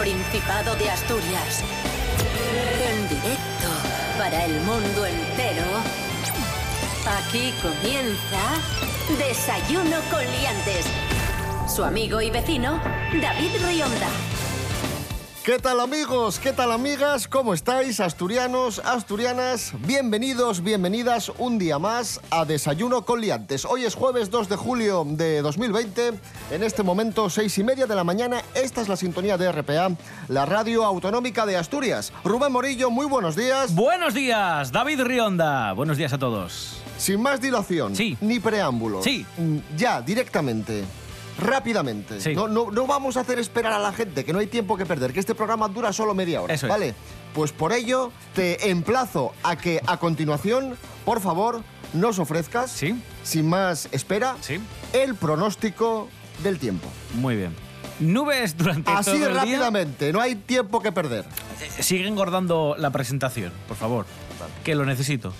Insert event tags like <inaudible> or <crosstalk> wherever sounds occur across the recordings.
Principado de Asturias. En directo para el mundo entero. Aquí comienza Desayuno con Liantes. Su amigo y vecino, David Rionda. ¿Qué tal amigos? ¿Qué tal amigas? ¿Cómo estáis, asturianos, asturianas? Bienvenidos, bienvenidas un día más a Desayuno con Liantes. Hoy es jueves 2 de julio de 2020. En este momento, seis y media de la mañana, esta es la sintonía de RPA, la radio autonómica de Asturias. Rubén Morillo, muy buenos días. Buenos días, David Rionda. Buenos días a todos. Sin más dilación, Sí. ni preámbulos. Sí. Mm, Ya, directamente. Rápidamente. Sí. No, no, no vamos a hacer esperar a la gente, que no hay tiempo que perder, que este programa dura solo media hora. Eso es. ¿Vale? Pues por ello te emplazo a que a continuación, por favor, nos ofrezcas, Sí. sin más espera, Sí. el pronóstico del tiempo. Muy bien. Nubes durante Así todo el día. rápidamente, no hay tiempo que perder. Eh, Sigue engordando la presentación, por favor. Que lo necesito.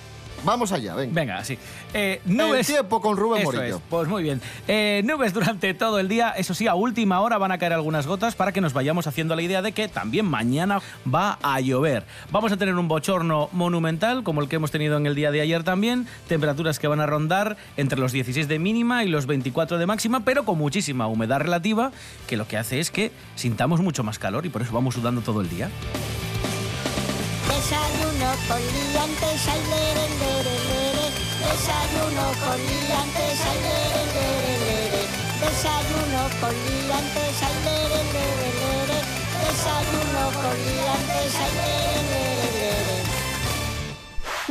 Vamos allá, venga. Venga, sí. Eh, nubes. El tiempo con Rubén Eso Morillo. es, pues muy bien. Eh, nubes durante todo el día. Eso sí, a última hora van a caer algunas gotas para que nos vayamos haciendo la idea de que también mañana va a llover. Vamos a tener un bochorno monumental, como el que hemos tenido en el día de ayer también. Temperaturas que van a rondar entre los 16 de mínima y los 24 de máxima, pero con muchísima humedad relativa, que lo que hace es que sintamos mucho más calor y por eso vamos sudando todo el día. Con liantes, ay, lere, lere, lere. Desayuno con liantes, ay, lere, lere, lere. Desayuno con liantes, ay, lere, lere, lere. Desayuno con liantes, ay, lere, lere, lere.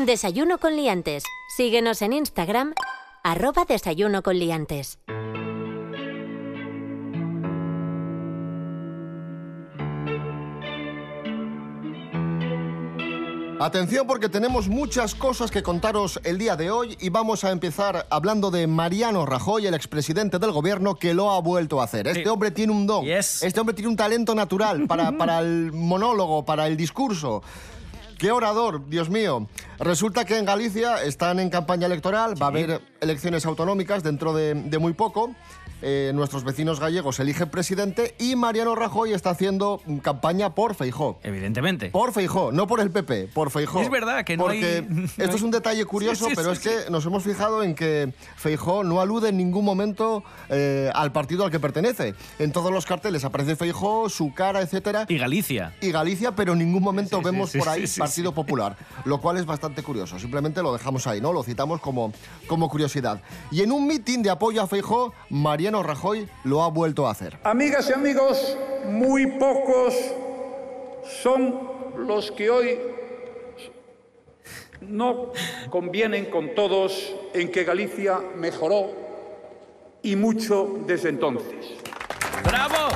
Desayuno con Liantes. Síguenos en Instagram, arroba Desayuno con Liantes. Atención porque tenemos muchas cosas que contaros el día de hoy y vamos a empezar hablando de Mariano Rajoy, el expresidente del gobierno, que lo ha vuelto a hacer. Este Sí. hombre tiene un don, Yes. este hombre tiene un talento natural para, <laughs> para el monólogo, para el discurso. ¡Qué orador, Dios mío! Resulta que en Galicia están en campaña electoral, va a haber elecciones autonómicas dentro de, de muy poco. Eh, nuestros vecinos gallegos eligen presidente y Mariano Rajoy está haciendo campaña por Feijó. Evidentemente. Por Feijó, no por el PP, por Feijó. Es verdad que no Porque hay- <laughs> esto es un detalle curioso, Sí, sí, pero sí, es que nos hemos fijado en que Feijó no alude en ningún momento eh, al partido al que pertenece. En todos los carteles aparece Feijó, su cara, etcétera. Y Galicia. Y Galicia, pero en ningún momento vemos por ahí Partido. Popular, lo cual es bastante curioso. Simplemente lo dejamos ahí, ¿no? Lo citamos como, como curiosidad. Y en un mitin de apoyo a Feijó, Mariano Rajoy lo ha vuelto a hacer. Amigas y amigos, muy pocos son los que hoy no convienen con todos en que Galicia mejoró y mucho desde entonces. ¡Bravo!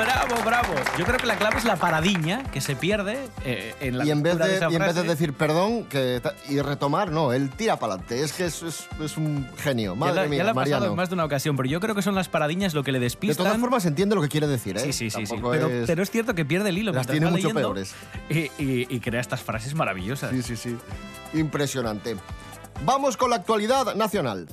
¡Bravo, bravo! Yo creo que la clave es la paradiña que se pierde eh, en la Y en, vez de, esa y en vez de decir perdón que, y retomar, no, él tira para adelante. Es que es, es- es un genio. Ya Madre la- ya mía, le ha pasado en más de una ocasión, pero yo creo que son las paradiñas lo que le De despistan. todas formas, entiende lo que quiere decir, ¿eh? Sí, sí, sí, sí. Pero, es- pero es cierto que pierde el hilo. Las tiene mucho leyendo peores. Y, y- y crea estas frases maravillosas. Sí, sí, sí. Impresionante. Vamos con la actualidad nacional.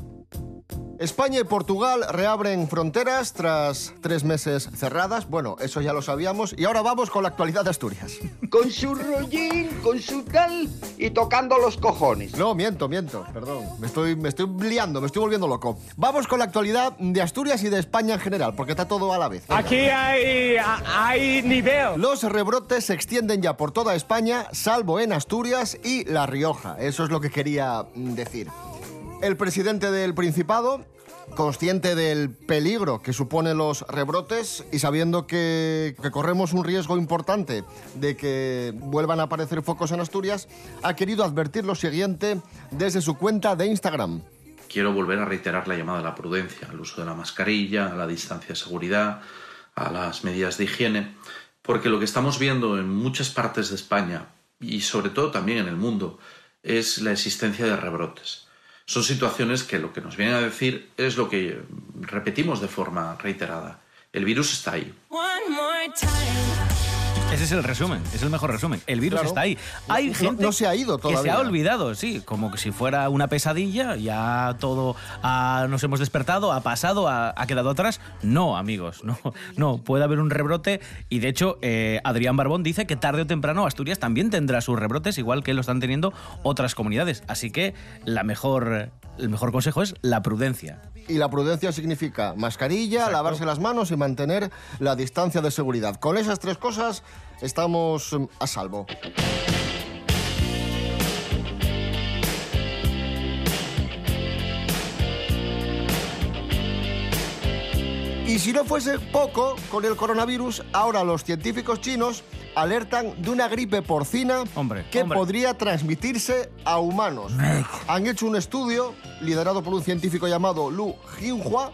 España y Portugal reabren fronteras tras tres meses cerradas. Bueno, eso ya lo sabíamos. Y ahora vamos con la actualidad de Asturias. con su rollín, con su tal y tocando los cojones. No, miento, miento, perdón. Me estoy, me estoy liando, me estoy volviendo loco. Vamos con la actualidad de Asturias y de España en general, porque está todo a la vez. Venga. Aquí hay, hay nivel. Los rebrotes se extienden ya por toda España, salvo en Asturias y La Rioja. Eso es lo que quería mm, decir. El presidente del Principado, consciente del peligro que suponen los rebrotes y sabiendo que, que corremos un riesgo importante de que vuelvan a aparecer focos en Asturias, ha querido advertir lo siguiente desde su cuenta de Instagram. Quiero volver a reiterar la llamada a la prudencia, al uso de la mascarilla, a la distancia de seguridad, a las medidas de higiene, porque lo que estamos viendo en muchas partes de España y sobre todo también en el mundo es la existencia de rebrotes. Son situaciones que lo que nos vienen a decir es lo que repetimos de forma reiterada. El virus está ahí. Ese es el resumen, es el mejor resumen. El virus Claro. está ahí. Hay No- gente no se ha ido que se todavía. ha olvidado, sí, como que si fuera una pesadilla, ya todo ha- nos hemos despertado, ha pasado, ha, ha quedado atrás. No, amigos, no, no, puede haber un rebrote y de hecho eh, Adrián Barbón dice que tarde o temprano Asturias también tendrá sus rebrotes, igual que lo están teniendo otras comunidades. Así que la mejor, el mejor consejo es la prudencia. Y la prudencia significa mascarilla, lavarse las manos y mantener la distancia de seguridad. Con esas tres cosas estamos mm, a salvo. Y si no fuese poco, con el coronavirus, ahora los científicos chinos alertan de una gripe porcina Hombre, que hombre. podría transmitirse a humanos. Han hecho un estudio liderado por un científico llamado Lu Jinhua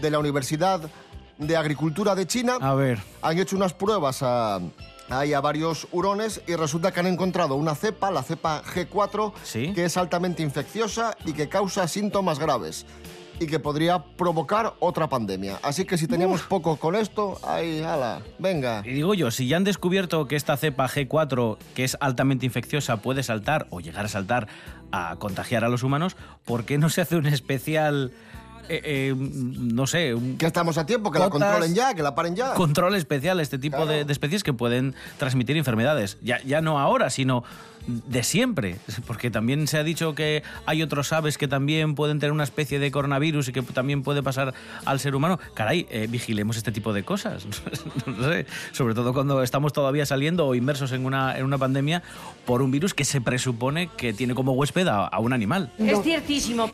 de la Universidad de Agricultura de China. A ver. Han hecho unas pruebas a, ahí a varios hurones y resulta que han encontrado una cepa, la cepa G4, Sí. que es altamente infecciosa y que causa síntomas graves y que podría provocar otra pandemia. Así que si teníamos poco con esto, ahí, ala, venga. Y digo yo, si ya han descubierto que esta cepa G4, que es altamente infecciosa, puede saltar o llegar a saltar a contagiar a los humanos, ¿por qué no se hace un especial, eh, eh, no sé, un Que estamos a tiempo, que la Cotas- controlen ya, que la paren ya. control especial este tipo de, de especies que pueden transmitir enfermedades? Ya, ya no ahora, sino de siempre, porque también se ha dicho que hay otros aves que también pueden tener una especie de coronavirus y que también puede pasar al ser humano. Caray, eh, vigilemos este tipo de cosas. <laughs> no sé, sobre todo cuando estamos todavía saliendo o inmersos en una, en una pandemia por un virus que se presupone que tiene como huésped a, a un animal. Es ciertísimo.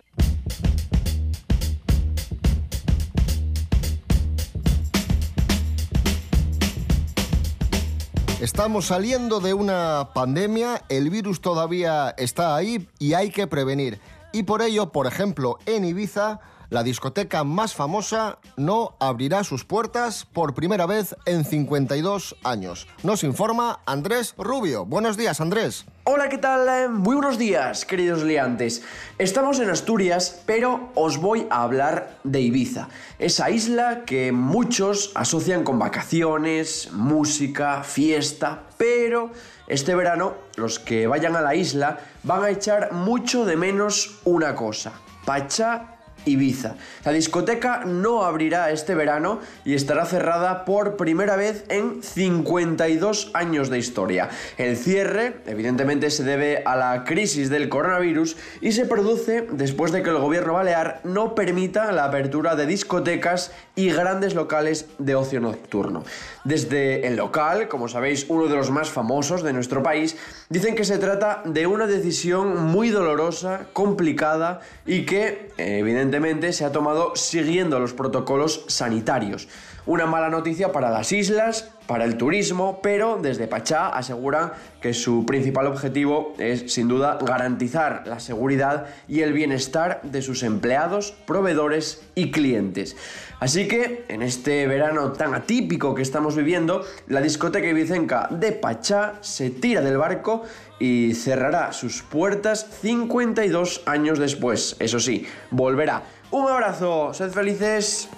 Estamos saliendo de una pandemia, el virus todavía está ahí y hay que prevenir. Y por ello, por ejemplo, en Ibiza, la discoteca más famosa no abrirá sus puertas por primera vez en 52 años. Nos informa Andrés Rubio. Buenos días, Andrés. Hola, ¿qué tal? Eh, Muy buenos días, queridos liantes. Estamos en Asturias, pero os voy a hablar de Ibiza, esa isla que muchos asocian con vacaciones, música, fiesta, pero este verano los que vayan a la isla van a echar mucho de menos una cosa, Pachá Ibiza. La discoteca no abrirá este verano y estará cerrada por primera vez en 52 años de historia. El cierre, evidentemente, se debe a la crisis del coronavirus y se produce después de que el gobierno balear no permita la apertura de discotecas y grandes locales de ocio nocturno. Desde el local, como sabéis, uno de los más famosos de nuestro país, dicen que se trata de una decisión muy dolorosa, complicada y que, eh, evidentemente, se ha tomado siguiendo los protocolos sanitarios. Una mala noticia para las islas, para el turismo, pero desde Pachá aseguran que su principal objetivo es sin duda garantizar la seguridad y el bienestar de sus empleados, proveedores y clientes. Así que en este verano tan atípico que estamos viviendo, la discoteca ibicenca de Pachá se tira del barco y cerrará sus puertas 52 años después. Eso sí, volverá. Un abrazo, sed felices.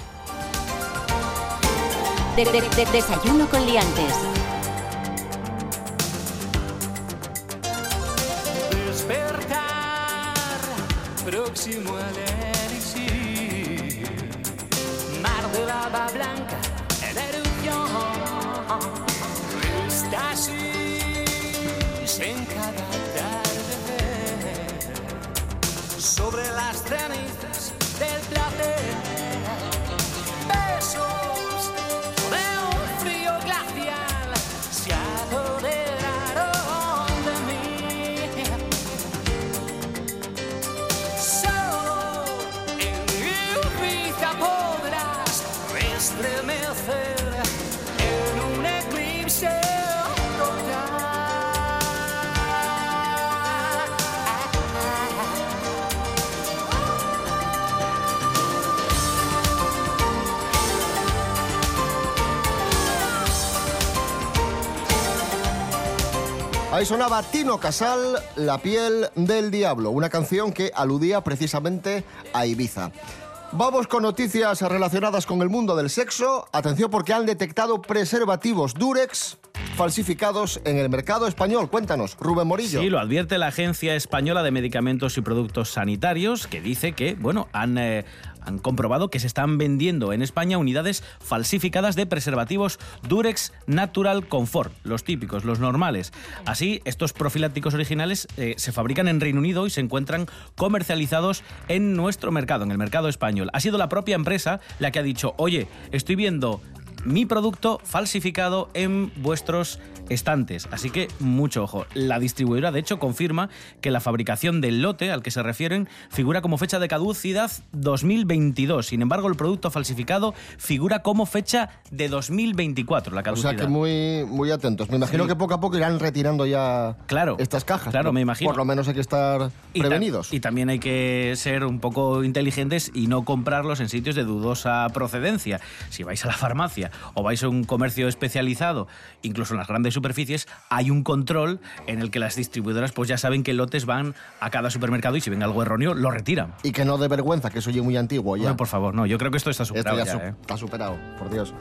De- de- de- desayuno con liantes. Despertar, próximo al. Mar de lava blanca en erupción. Estasis en cada atardecer. Sobre las cenizas Sonaba Tino Casal, La piel del diablo, una canción que aludía precisamente a Ibiza. Vamos con noticias relacionadas con el mundo del sexo. Atención porque han detectado preservativos Durex falsificados en el mercado español. Cuéntanos, Rubén Morillo. Sí, lo advierte la Agencia Española de Medicamentos y Productos Sanitarios, que dice que, bueno, han... eh, han comprobado que se están vendiendo en España unidades falsificadas de preservativos Durex Natural Comfort, los típicos, los normales. Así, estos profilácticos originales eh, se fabrican en Reino Unido y se encuentran comercializados en nuestro mercado, en el mercado español. Ha sido la propia empresa la que ha dicho, oye, estoy viendo mi producto falsificado en vuestros estantes. Así que mucho ojo. La distribuidora, de hecho, confirma que la fabricación del lote al que se refieren figura como fecha de caducidad 2022. Sin embargo, el producto falsificado figura como fecha de 2024, la O caducidad. sea que muy, muy atentos. Me imagino Sí. que poco a poco irán retirando ya Claro. estas cajas. Claro, me imagino. Por lo menos hay que estar Y ta- prevenidos. Y, también hay que ser un poco inteligentes y no comprarlos en sitios de dudosa procedencia. Si vais a la farmacia o vais a un comercio especializado, incluso en las grandes superficies, hay un control en el que las distribuidoras pues ya saben qué lotes van a cada supermercado y si ven algo erróneo lo retiran. Y que no de vergüenza, que eso oye muy antiguo ya. Hombre, por favor, no, yo creo que esto está Esto superado ya ya, su- ¿eh? está superado, por Dios.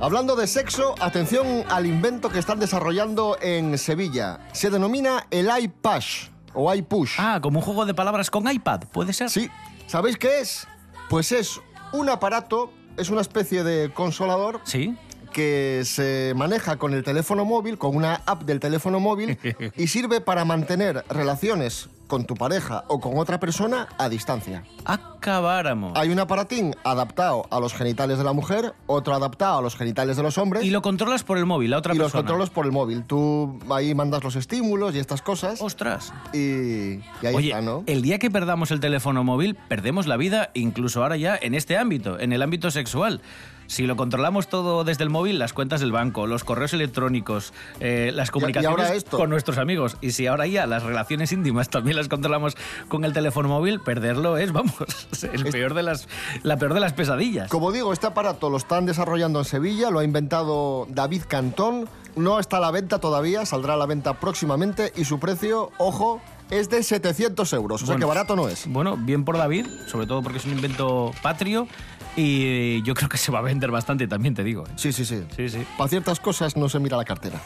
Hablando de sexo, atención al invento que están desarrollando en Sevilla. Se denomina el iPush o iPush. Ah, como un juego de palabras con iPad, ¿puede ser? Sí. ¿Sabéis qué es? Pues es un aparato, es una especie de consolador Sí. que se maneja con el teléfono móvil, con una app del teléfono móvil, <laughs> y sirve para mantener relaciones con tu pareja o con otra persona a distancia. Acabáramos. Hay un aparatín adaptado a los genitales de la mujer, otro adaptado a los genitales de los hombres. Y lo controlas por el móvil, la otra y los persona. controlas por el móvil. Tú ahí mandas los estímulos y estas cosas. ¡Ostras! Y, y ahí Oye, está, ¿no? el día que perdamos el teléfono móvil, perdemos la vida, incluso ahora ya en este ámbito, en el ámbito sexual. Si lo controlamos todo desde el móvil, las cuentas del banco, los correos electrónicos, eh, las comunicaciones con nuestros amigos, y si ahora ya las relaciones íntimas también las controlamos con el teléfono móvil, perderlo es, vamos, <laughs> el peor de las, la peor de las pesadillas. Como digo, este aparato lo están desarrollando en Sevilla, lo ha inventado David Cantón. No está a la venta todavía, saldrá a la venta próximamente y su precio, ojo, es de 700 euros. O sea que barato no es. Bueno, bien por David, sobre todo porque es un invento patrio y yo creo que se va a vender bastante también, te digo. ¿eh? Sí, sí, sí. Sí, sí. Para ciertas cosas no se mira la cartera.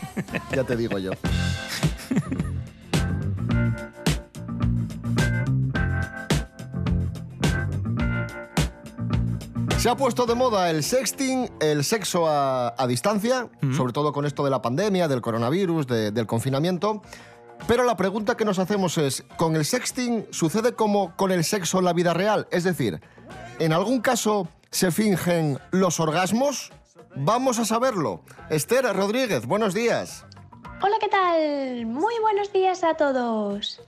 ya te digo yo. <laughs> Se ha puesto de moda el sexting, el sexo a, a distancia, sobre todo con esto de la pandemia, del coronavirus, de- del confinamiento. Pero la pregunta que nos hacemos es, ¿con el sexting sucede como con el sexo en la vida real? Es decir, ¿en algún caso se fingen los orgasmos? Vamos a saberlo. Esther Rodríguez, buenos días. Hola, ¿qué tal? Muy buenos días a todos.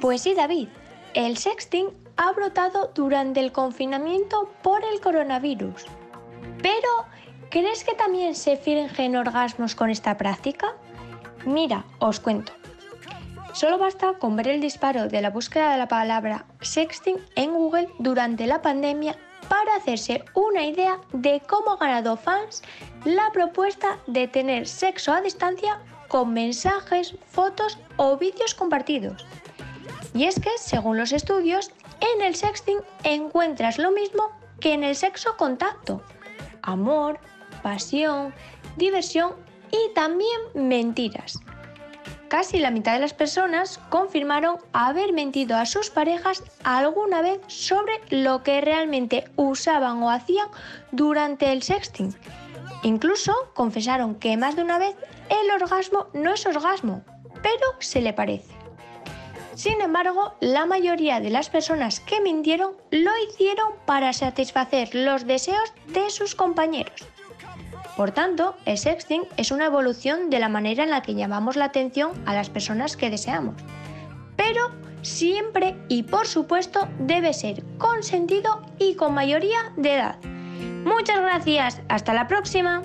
Pues sí, David, el sexting ha brotado durante el confinamiento por el coronavirus. Pero, ¿crees que también se fingen orgasmos con esta práctica? Mira, os cuento. Solo basta con ver el disparo de la búsqueda de la palabra sexting en Google durante la pandemia para hacerse una idea de cómo ha ganado fans la propuesta de tener sexo a distancia con mensajes, fotos o vídeos compartidos. Y es que, según los estudios, en el sexting encuentras lo mismo que en el sexo contacto. Amor, pasión, diversión y también mentiras. Casi la mitad de las personas confirmaron haber mentido a sus parejas alguna vez sobre lo que realmente usaban o hacían durante el sexting. Incluso confesaron que más de una vez el orgasmo no es orgasmo, pero se le parece. Sin embargo, la mayoría de las personas que mintieron lo hicieron para satisfacer los deseos de sus compañeros. Por tanto, el sexting es una evolución de la manera en la que llamamos la atención a las personas que deseamos. Pero siempre y por supuesto debe ser consentido y con mayoría de edad. Muchas gracias, hasta la próxima.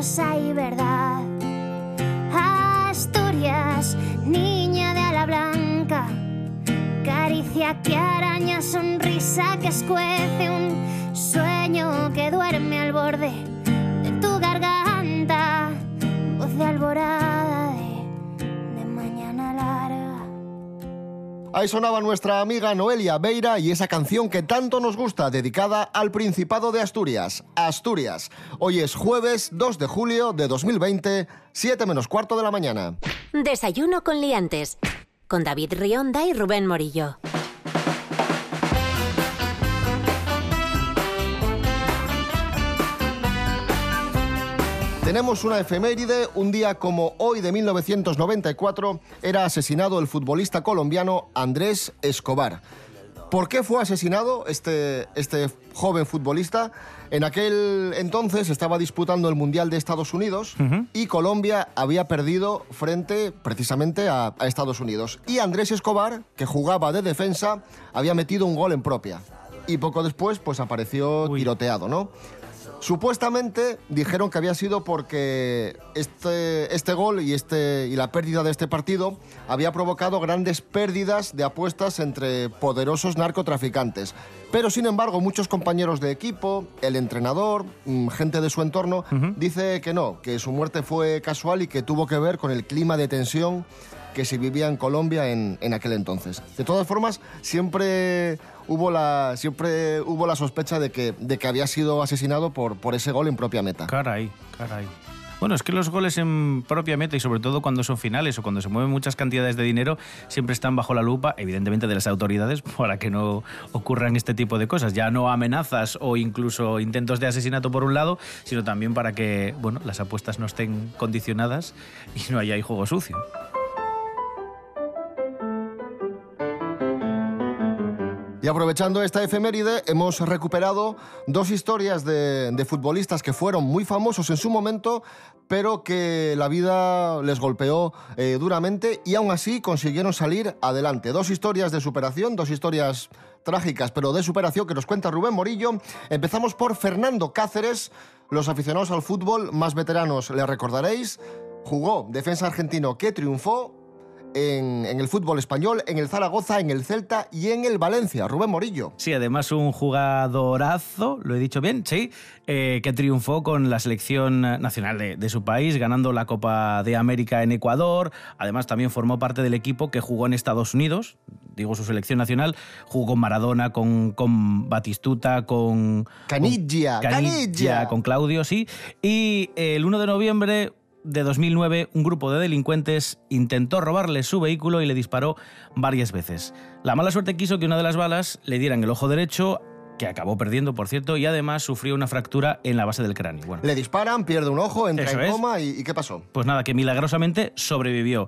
Ojos hay verdad. Asturias, niña de ala blanca, caricia que araña, sonrisa que escuece, un sueño que duerme al borde Ahí sonaba nuestra amiga Noelia Beira y esa canción que tanto nos gusta, dedicada al Principado de Asturias, Asturias. Hoy es jueves 2 de julio de 2020, 7 menos cuarto de la mañana. Desayuno con liantes. Con David Rionda y Rubén Morillo. Tenemos una efeméride, un día como hoy de 1994 era asesinado el futbolista colombiano Andrés Escobar. ¿Por qué fue asesinado este, este joven futbolista? En aquel entonces estaba disputando el Mundial de Estados Unidos y Colombia había perdido frente precisamente a, a Estados Unidos. Y Andrés Escobar, que jugaba de defensa, había metido un gol en propia. Y poco después pues apareció tiroteado, ¿no? Supuestamente dijeron que había sido porque este, este gol y, este, y la pérdida de este partido había provocado grandes pérdidas de apuestas entre poderosos narcotraficantes. Pero sin embargo, muchos compañeros de equipo, el entrenador, mm, gente de su entorno, dice que no, que su muerte fue casual y que tuvo que ver con el clima de tensión que se vivía en Colombia en, en aquel entonces. De todas formas, siempre hubo la, siempre hubo la sospecha de que, de que había sido asesinado por, por ese gol en propia meta. Caray, caray. Bueno, es que los goles en propia meta y sobre todo cuando son finales o cuando se mueven muchas cantidades de dinero siempre están bajo la lupa, evidentemente, de las autoridades <laughs> para que no ocurran este tipo de cosas. Ya no amenazas o incluso intentos de asesinato por un lado, sino también para que bueno, las apuestas no estén condicionadas y no haya ahí juego sucio. Y aprovechando esta efeméride, hemos recuperado dos historias de, futbolistas que fueron muy famosos en su momento, pero que la vida les golpeó eh, duramente y aún así consiguieron salir adelante. Dos historias de superación, dos historias trágicas, pero de superación que nos cuenta Rubén Morillo. Empezamos por Fernando Cáceres. Los aficionados al fútbol más veteranos le recordaréis. Jugó defensa argentino que triunfó en, en, el fútbol español, en el Zaragoza, en el Celta y en el Valencia. Rubén Morillo. Sí, además un jugadorazo, lo he dicho bien, sí, eh, que triunfó con la selección nacional de, de, su país, ganando la Copa de América en Ecuador. Además también formó parte del equipo que jugó en Estados Unidos, digo su selección nacional, jugó con Maradona, con, con Batistuta, con... Canilla, con Canilla, Canilla. Con Claudio, sí. Y el 1 de noviembre de 2009, un grupo de delincuentes intentó robarle su vehículo y le disparó varias veces. La mala suerte quiso que una de las balas le diera en el ojo derecho, que acabó perdiendo, por cierto, y además sufrió una fractura en la base del cráneo. Bueno, le disparan, pierde un ojo, entra en coma y, y ¿qué pasó? Pues nada, que milagrosamente sobrevivió.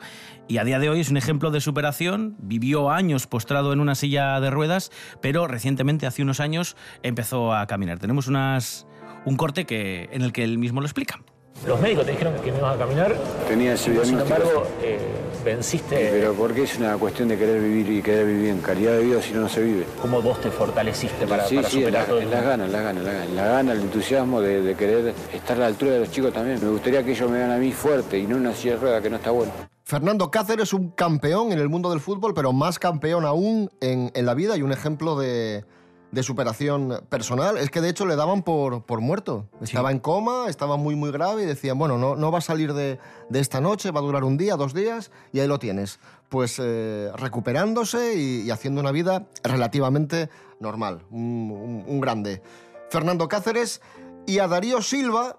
Y a día de hoy es un ejemplo de superación. Vivió años postrado en una silla de ruedas, pero recientemente, hace unos años, empezó a caminar. Tenemos unas, un corte que, en el que él mismo lo explica. Los médicos te dijeron que no ibas a caminar. Tenía ese Sin embargo, eh, venciste. Pero porque es una cuestión de querer vivir y querer vivir en calidad de vida, si no, no se vive. ¿Cómo vos te fortaleciste para, sí, para sí, en superar la- todo las ganas, las ganas, las ganas, la gana, el entusiasmo de, de querer estar a la altura de los chicos también. Me gustaría que ellos me vean a mí fuerte y no una silla de rueda que no está bueno. Fernando Cáceres es un campeón en el mundo del fútbol, pero más campeón aún en, en la vida y un ejemplo de, de superación personal. Es que de hecho le daban por, por muerto. Estaba en coma, estaba muy, muy grave y decían, bueno, no, no va a salir de, de esta noche, va a durar un día, dos días y ahí lo tienes. Pues eh, recuperándose y, y haciendo una vida relativamente normal. Un, un- un grande. Fernando Cáceres y a Darío Silva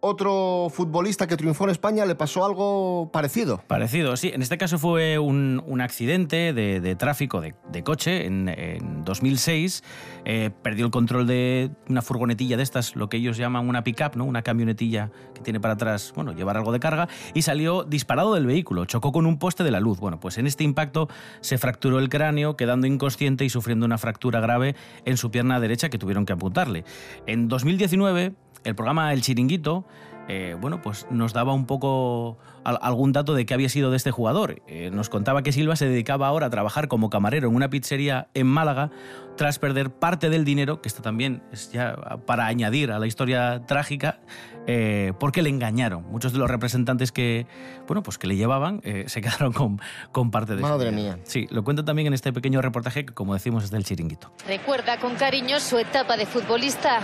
otro futbolista que triunfó en España le pasó algo parecido. Parecido, sí. En este caso fue un, accidente de, tráfico de, de coche en, en 2006. Eh, perdió el control de una furgonetilla de estas, lo que ellos llaman una pick-up, ¿no? una camionetilla que tiene para atrás, bueno, llevar algo de carga, y salió disparado del vehículo. Chocó con un poste de la luz. Bueno, pues en este impacto se fracturó el cráneo, quedando inconsciente y sufriendo una fractura grave en su pierna derecha que tuvieron que amputarle. En 2019, el programa El Chiringuito eh, bueno, pues nos daba un poco al- algún dato de qué había sido de este jugador. Eh, nos contaba que Silva se dedicaba ahora a trabajar como camarero en una pizzería en Málaga tras perder parte del dinero, que esto también es ya para añadir a la historia trágica, eh, porque le engañaron. Muchos de los representantes que, bueno, pues que le llevaban eh, se quedaron con, con parte de Madre mía. Sí, lo cuento también en este pequeño reportaje que, como decimos, es del chiringuito. Recuerda con cariño su etapa de futbolista,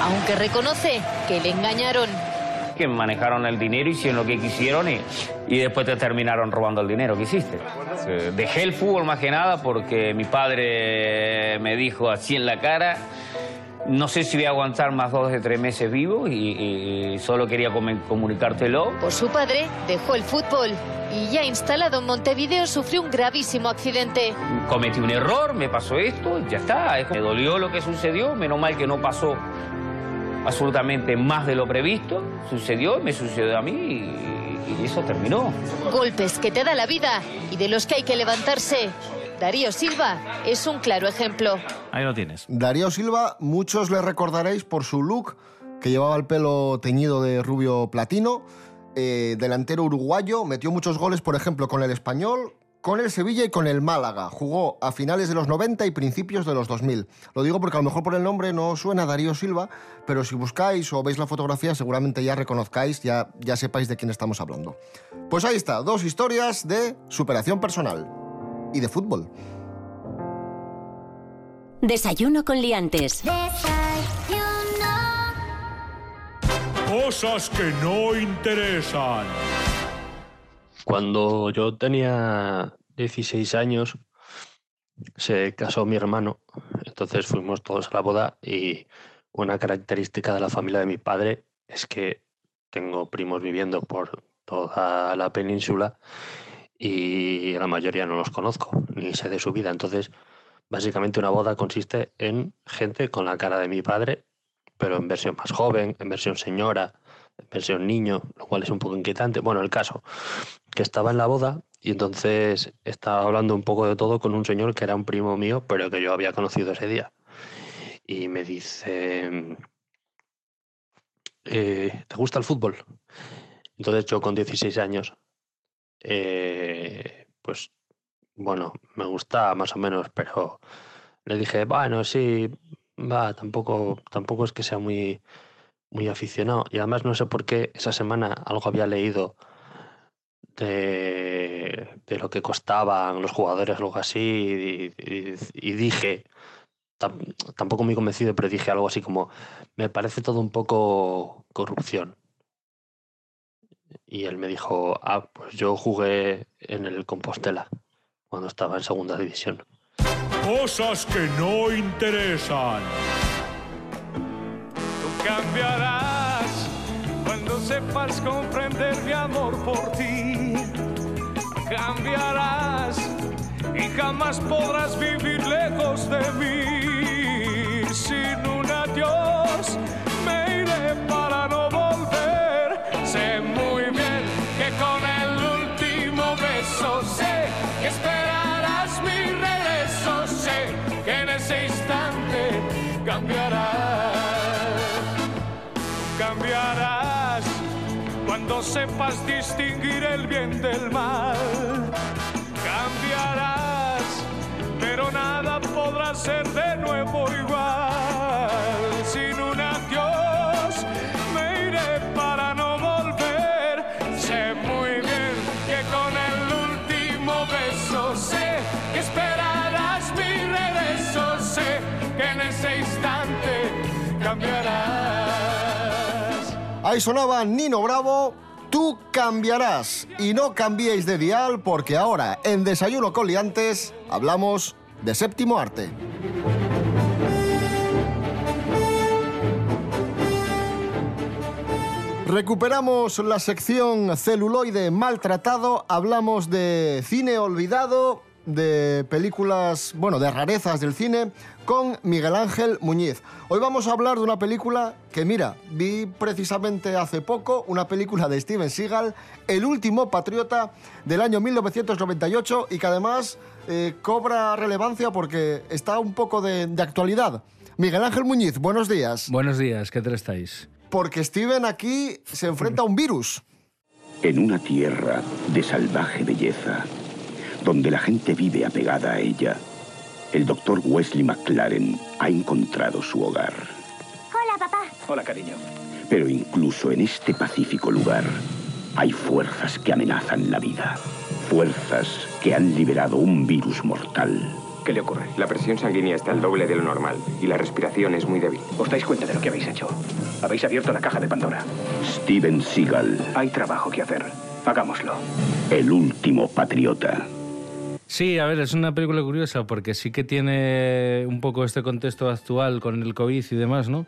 aunque reconoce que le engañaron. Que manejaron el dinero, hicieron lo que quisieron y, y después te terminaron robando el dinero que hiciste. Eh, Dejé el fútbol más que nada porque mi padre me dijo así en la cara, no sé si voy a aguantar más dos de tres meses vivo y, y- y solo quería comunicártelo. Por su padre, dejó el fútbol y ya instalado en Montevideo sufrió un gravísimo accidente. Cometí un error, me pasó esto, ya está. Es- Me dolió lo que sucedió, menos mal que no pasó absolutamente más de lo previsto. Sucedió, me sucedió a mí y, y eso terminó. Golpes que te da la vida y de los que hay que levantarse. Darío Silva es un claro ejemplo. Ahí lo tienes. Darío Silva, muchos le recordaréis por su look, que llevaba el pelo teñido de rubio platino. eh, delantero uruguayo, metió muchos goles, por ejemplo, con el Español, con el Sevilla y con el Málaga. Jugó a finales de los 90 y principios de los 2000. Lo digo porque a lo mejor por el nombre no suena Darío Silva, pero si buscáis o veis la fotografía seguramente ya reconozcáis, ya, ya sepáis de quién estamos hablando. Pues ahí está, dos historias de superación personal y de fútbol. Desayuno con liantes. Cosas que no interesan. Cuando yo tenía 16 años, se casó mi hermano. Entonces fuimos todos a la boda y una característica de la familia de mi padre es que tengo primos viviendo por toda la península y la mayoría no los conozco, ni sé de su vida. Entonces, básicamente una boda consiste en gente con la cara de mi padre, pero en versión más joven, en versión señora, en versión niño, lo cual es un poco inquietante. Bueno, el caso, que estaba en la boda y entonces estaba hablando un poco de todo con un señor que era un primo mío, pero que yo había conocido ese día. Y me dice, eh, ¿te gusta el fútbol? Entonces yo con 16 años, eh, pues bueno, me gusta más o menos, pero le dije, bueno, sí, va, tampoco, tampoco es que sea muy, muy aficionado. Y además no sé por qué esa semana algo había leído de, lo que costaban los jugadores, algo así, y, dije, tam- tampoco muy convencido, pero dije algo así como, me parece todo un poco corrupción. Y él me dijo, ah, pues yo jugué en el Compostela cuando estaba en segunda división. Cosas que no interesan. Tú cambiarás sepas comprender mi amor por ti. Cambiarás y jamás podrás vivir lejos de mí. Sin un adiós me iré para cuando sepas distinguir el bien del mal. Cambiarás, pero nada podrá ser de nuevo igual. Ahí sonaba Nino Bravo, tú cambiarás. Y no cambiéis de dial porque ahora en Desayuno con Liantes hablamos de séptimo arte. Recuperamos la sección celuloide maltratado, hablamos de cine olvidado, de películas, bueno, de rarezas del cine, con Miguel Ángel Muñiz. Hoy vamos a hablar de una película que, mira, vi precisamente hace poco, una película de Steven Seagal, El último patriota del año 1998 y que además eh, cobra relevancia porque está un poco de, de actualidad. Miguel Ángel Muñiz, buenos días. Buenos días, ¿qué tal estáis? Porque Steven aquí se enfrenta a un virus. En una tierra de salvaje belleza, donde la gente vive apegada a ella, el doctor Wesley McLaren ha encontrado su hogar. Hola, papá. Hola, cariño. Pero incluso en este pacífico lugar hay fuerzas que amenazan la vida. Fuerzas que han liberado un virus mortal. ¿Qué le ocurre? La presión sanguínea está al doble de lo normal y la respiración es muy débil. ¿Os dais cuenta de lo que habéis hecho? Habéis abierto la caja de Pandora. Steven Seagal, Hay trabajo que hacer. Hagámoslo. el último patriota. Sí, a ver, es una película curiosa porque sí que tiene un poco este contexto actual con el COVID y demás, ¿no?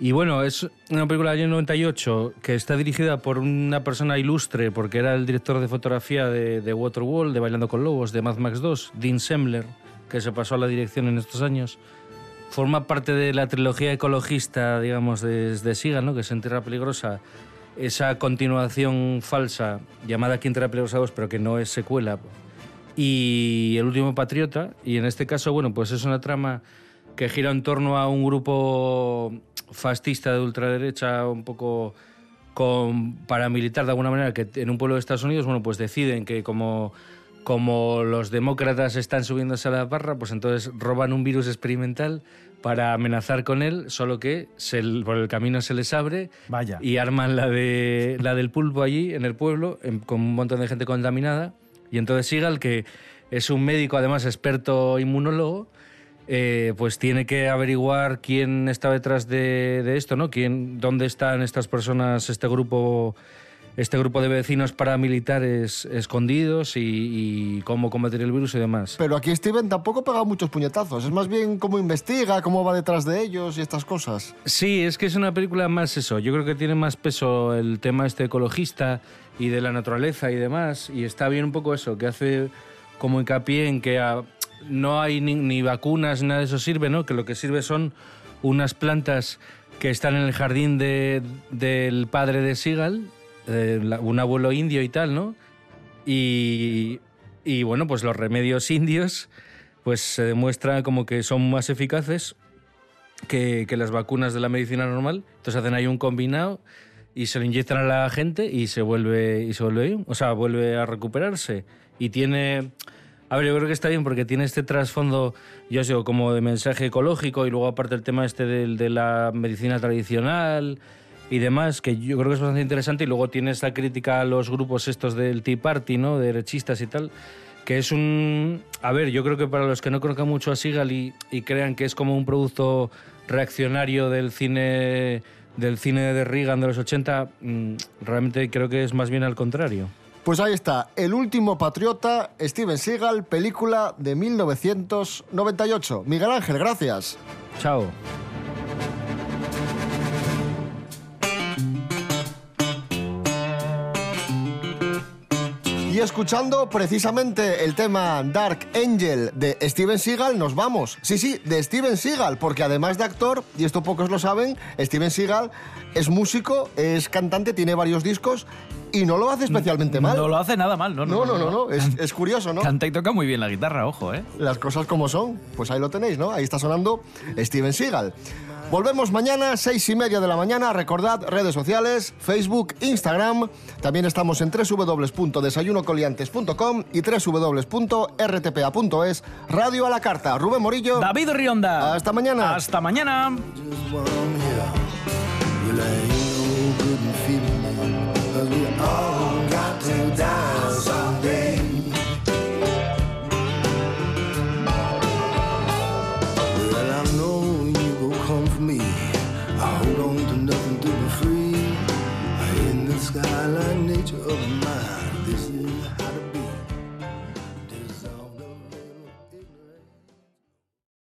Y bueno, es una película del año 98 que está dirigida por una persona ilustre porque era el director de fotografía de, de Waterworld, de Bailando con Lobos, de Mad Max 2, Dean Semler, que se pasó a la dirección en estos años. Forma parte de la trilogía ecologista, digamos, de, de Siga, ¿no? que es En Tierra Peligrosa. Esa continuación falsa llamada Aquí en Tierra Peligrosa 2, pero que no es secuela. Y El último patriota. Y en este caso, bueno, pues es una trama que gira en torno a un grupo fascista de ultraderecha, un poco con paramilitar de alguna manera, que en un pueblo de Estados Unidos, bueno, pues deciden que como, como los demócratas están subiéndose a la barra, pues entonces roban un virus experimental para amenazar con él, solo que se, por el camino se les abre Vaya. y arman la, de, la del pulpo allí en el pueblo, en- con un montón de gente contaminada. Y entonces Sigal, que es un médico, además experto inmunólogo, eh, pues tiene que averiguar quién está detrás de, de esto, ¿no? Quién, dónde están estas personas, este grupo, este grupo de vecinos paramilitares escondidos y, y cómo combatir el virus y demás. Pero aquí Steven tampoco pega muchos puñetazos, es más bien cómo investiga, cómo va detrás de ellos y estas cosas. Sí, es que es una película más eso. Yo creo que tiene más peso el tema este ecologista y de la naturaleza y demás. Y está bien un poco eso, que hace como hincapié en que ah, no hay ni, ni vacunas, ni nada de eso sirve, ¿no? Que lo que sirve son unas plantas que están en el jardín de- del padre de Seagal, eh, un abuelo indio y tal, ¿no? Y, y bueno, pues los remedios indios pues se demuestra como que son más eficaces que, que las vacunas de la medicina normal. Entonces hacen ahí un combinado y se lo inyectan a la gente y se vuelve y se vuelve. O sea, vuelve a recuperarse. Y tiene. A ver, yo creo que está bien porque tiene este trasfondo, yo os digo, como de mensaje ecológico y luego aparte el tema este del- de, la medicina tradicional y demás, que yo creo que es bastante interesante. Y luego tiene esta crítica a los grupos estos del Tea Party, ¿no? De derechistas y tal que es un... A ver, yo creo que para los que no conozcan mucho a Seagal y, y crean que es como un producto reaccionario del cine del cine de Reagan de los 80, mm, realmente creo que es más bien al contrario. Pues ahí está, El último patriota, Steven Seagal, película de 1998. Miguel Ángel, gracias. Chao. Y escuchando precisamente el tema Dark Angel de Steven Seagal, nos vamos. Sí, sí, de Steven Seagal, porque además de actor, y esto pocos lo saben, Steven Seagal es músico, es cantante, tiene varios discos y no lo hace especialmente mal. No lo hace nada mal, ¿no? No, no, no, no, Es, es curioso, ¿no? Canta y toca muy bien la guitarra, ojo, ¿eh? Las cosas como son, pues ahí lo tenéis, ¿no? Ahí está sonando Steven Seagal. Volvemos mañana, seis y media de la mañana. Recordad, redes sociales, Facebook, Instagram. También estamos en www.desayunocoliantes.com y www.rtpa.es. Radio a la carta. Rubén Morillo. David Rionda. Hasta mañana. Hasta mañana. Well, ain't no good feeling, 'cause we all